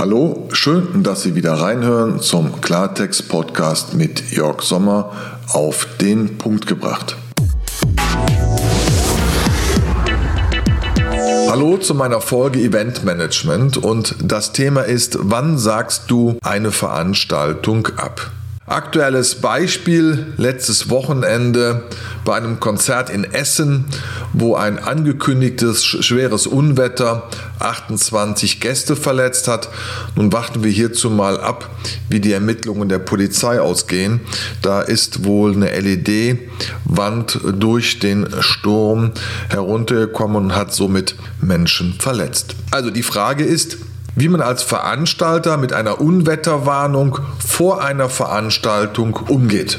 Hallo, schön, dass Sie wieder reinhören zum Klartext-Podcast mit Jörg Sommer auf den Punkt gebracht. Hallo zu meiner Folge Event Management und das Thema ist, wann sagst du eine Veranstaltung ab? Aktuelles Beispiel letztes Wochenende bei einem Konzert in Essen, wo ein angekündigtes schweres Unwetter 28 Gäste verletzt hat. Nun warten wir hierzu mal ab, wie die Ermittlungen der Polizei ausgehen. Da ist wohl eine LED-Wand durch den Sturm heruntergekommen und hat somit Menschen verletzt. Also die Frage ist, wie man als Veranstalter mit einer Unwetterwarnung vor einer Veranstaltung umgeht.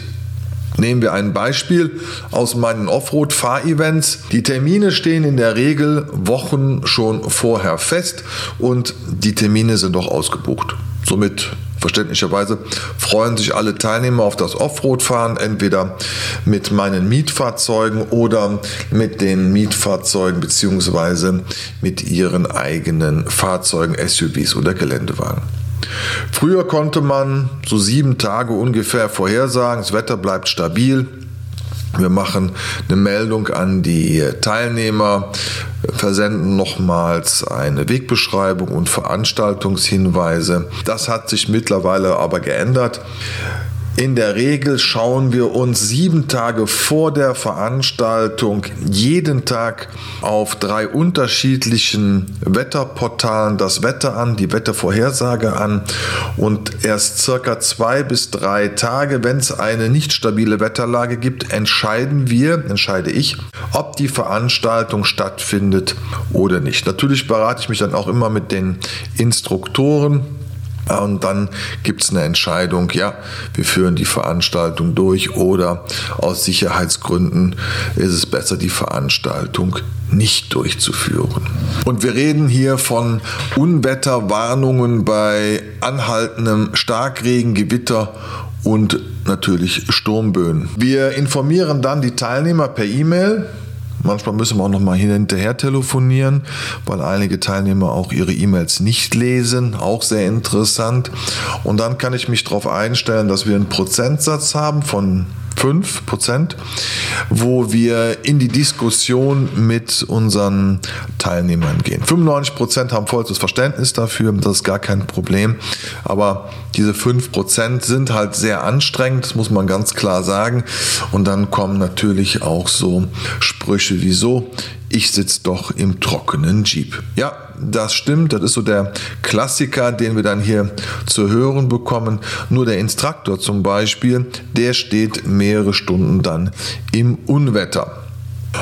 Nehmen wir ein Beispiel aus meinen Offroad-Fahrevents. Die Termine stehen in der Regel Wochen schon vorher fest und die Termine sind auch ausgebucht. Somit Verständlicherweise freuen sich alle Teilnehmer auf das Offroad-Fahren, entweder mit meinen Mietfahrzeugen oder mit den Mietfahrzeugen bzw. mit ihren eigenen Fahrzeugen, SUVs oder Geländewagen. Früher konnte man so sieben Tage ungefähr vorhersagen, das Wetter bleibt stabil. Wir machen eine Meldung an die Teilnehmer, versenden nochmals eine Wegbeschreibung und Veranstaltungshinweise. Das hat sich mittlerweile aber geändert. In der Regel schauen wir uns sieben Tage vor der Veranstaltung jeden Tag auf drei unterschiedlichen Wetterportalen das Wetter an, die Wettervorhersage an und erst circa zwei bis drei Tage, wenn es eine nicht stabile Wetterlage gibt, entscheiden wir, entscheide ich, ob die Veranstaltung stattfindet oder nicht. Natürlich berate ich mich dann auch immer mit den Instruktoren und dann gibt es eine Entscheidung, ja, wir führen die Veranstaltung durch oder aus Sicherheitsgründen ist es besser, die Veranstaltung nicht durchzuführen. Und wir reden hier von Unwetterwarnungen bei anhaltendem Starkregen, Gewitter und natürlich Sturmböen. Wir informieren dann die Teilnehmer per E-Mail Manchmal müssen wir auch noch mal hinterher telefonieren, weil einige Teilnehmer auch ihre E-Mails nicht lesen. Auch sehr interessant. Und dann kann ich mich darauf einstellen, dass wir einen Prozentsatz haben von 5 Prozent, wo wir in die Diskussion mit unseren Teilnehmern gehen. 95 Prozent haben vollstes Verständnis dafür, das ist gar kein Problem. Aber diese 5 Prozent sind halt sehr anstrengend, das muss man ganz klar sagen. Und dann kommen natürlich auch so Sprüche wie so, ich sitze doch im trockenen Jeep. Ja, das stimmt, das ist so der Klassiker, den wir dann hier zu hören bekommen. Nur der Instruktor zum Beispiel, der steht mehrere Stunden dann im Unwetter.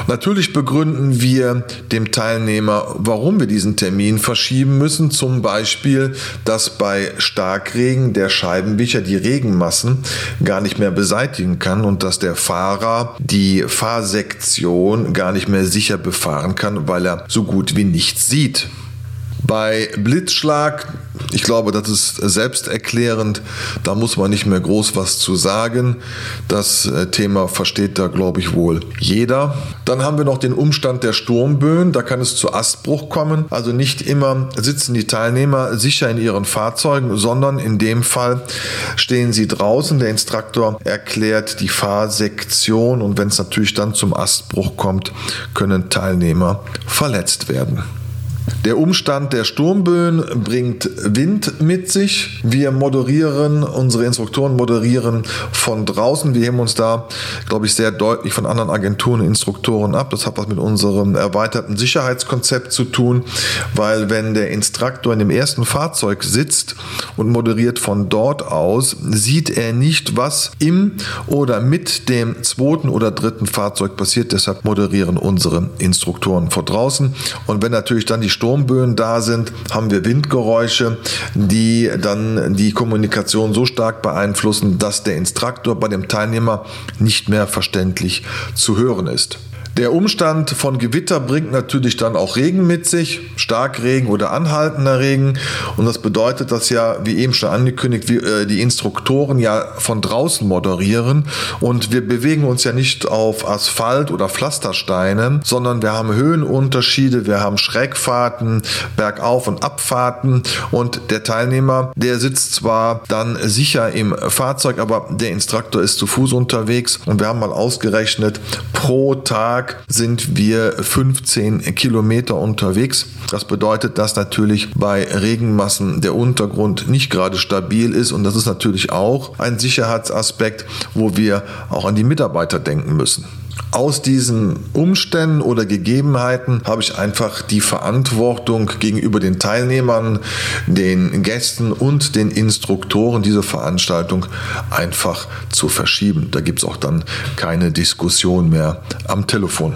Natürlich begründen wir dem Teilnehmer, warum wir diesen Termin verschieben müssen. Zum Beispiel, dass bei Starkregen der Scheibenwischer die Regenmassen gar nicht mehr beseitigen kann und dass der Fahrer die Fahrsektion gar nicht mehr sicher befahren kann, weil er so gut wie nichts sieht. Bei Blitzschlag, ich glaube, das ist selbsterklärend, da muss man nicht mehr groß was zu sagen. Das äh, Thema versteht da, glaube ich, wohl jeder. Dann haben wir noch den Umstand der Sturmböen, da kann es zu Astbruch kommen. Also nicht immer sitzen die Teilnehmer sicher in ihren Fahrzeugen, sondern in dem Fall stehen sie draußen. Der Instruktor erklärt die Fahrsektion und wenn es natürlich dann zum Astbruch kommt, können Teilnehmer verletzt werden. Der Umstand der Sturmböen bringt Wind mit sich. Wir moderieren, unsere Instruktoren moderieren von draußen. Wir heben uns da, glaube ich, sehr deutlich von anderen Agenturen und Instruktoren ab. Das hat was mit unserem erweiterten Sicherheitskonzept zu tun, weil wenn der Instruktor in dem ersten Fahrzeug sitzt und moderiert von dort aus, sieht er nicht, was im oder mit dem zweiten oder dritten Fahrzeug passiert. Deshalb moderieren unsere Instruktoren von draußen. Und wenn natürlich dann die Sturmböen da sind, haben wir Windgeräusche, die dann die Kommunikation so stark beeinflussen, dass der Instruktor bei dem Teilnehmer nicht mehr verständlich zu hören ist. Der Umstand von Gewitter bringt natürlich dann auch Regen mit sich, Starkregen oder anhaltender Regen. Und das bedeutet, dass ja, wie eben schon angekündigt, äh, die Instruktoren ja von draußen moderieren. Und wir bewegen uns ja nicht auf Asphalt oder Pflastersteinen, sondern wir haben Höhenunterschiede, wir haben Schrägfahrten, Bergauf- und Abfahrten. Und der Teilnehmer, der sitzt zwar dann sicher im Fahrzeug, aber der Instruktor ist zu Fuß unterwegs. Und wir haben mal ausgerechnet, pro Tag sind wir 15 Kilometer unterwegs. Das bedeutet, dass natürlich bei Regenmassen der Untergrund nicht gerade stabil ist und das ist natürlich auch ein Sicherheitsaspekt, wo wir auch an die Mitarbeiter denken müssen. Aus diesen Umständen oder Gegebenheiten habe ich einfach die Verantwortung gegenüber den Teilnehmern, den Gästen und den Instruktoren diese Veranstaltung einfach zu verschieben. Da gibt es auch dann keine Diskussion mehr am Telefon.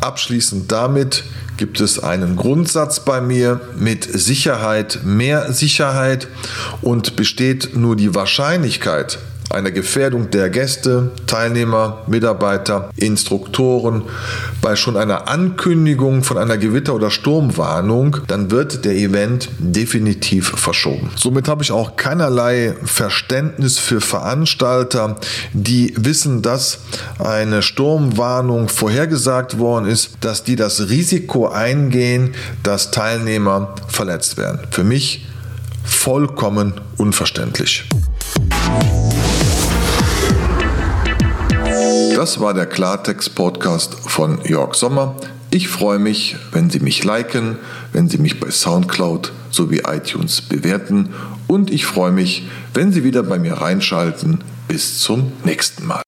Abschließend damit gibt es einen Grundsatz bei mir mit Sicherheit, mehr Sicherheit und besteht nur die Wahrscheinlichkeit, einer Gefährdung der Gäste, Teilnehmer, Mitarbeiter, Instruktoren, bei schon einer Ankündigung von einer Gewitter- oder Sturmwarnung, dann wird der Event definitiv verschoben. Somit habe ich auch keinerlei Verständnis für Veranstalter, die wissen, dass eine Sturmwarnung vorhergesagt worden ist, dass die das Risiko eingehen, dass Teilnehmer verletzt werden. Für mich vollkommen unverständlich. Das war der Klartext-Podcast von Jörg Sommer. Ich freue mich, wenn Sie mich liken, wenn Sie mich bei SoundCloud sowie iTunes bewerten und ich freue mich, wenn Sie wieder bei mir reinschalten. Bis zum nächsten Mal.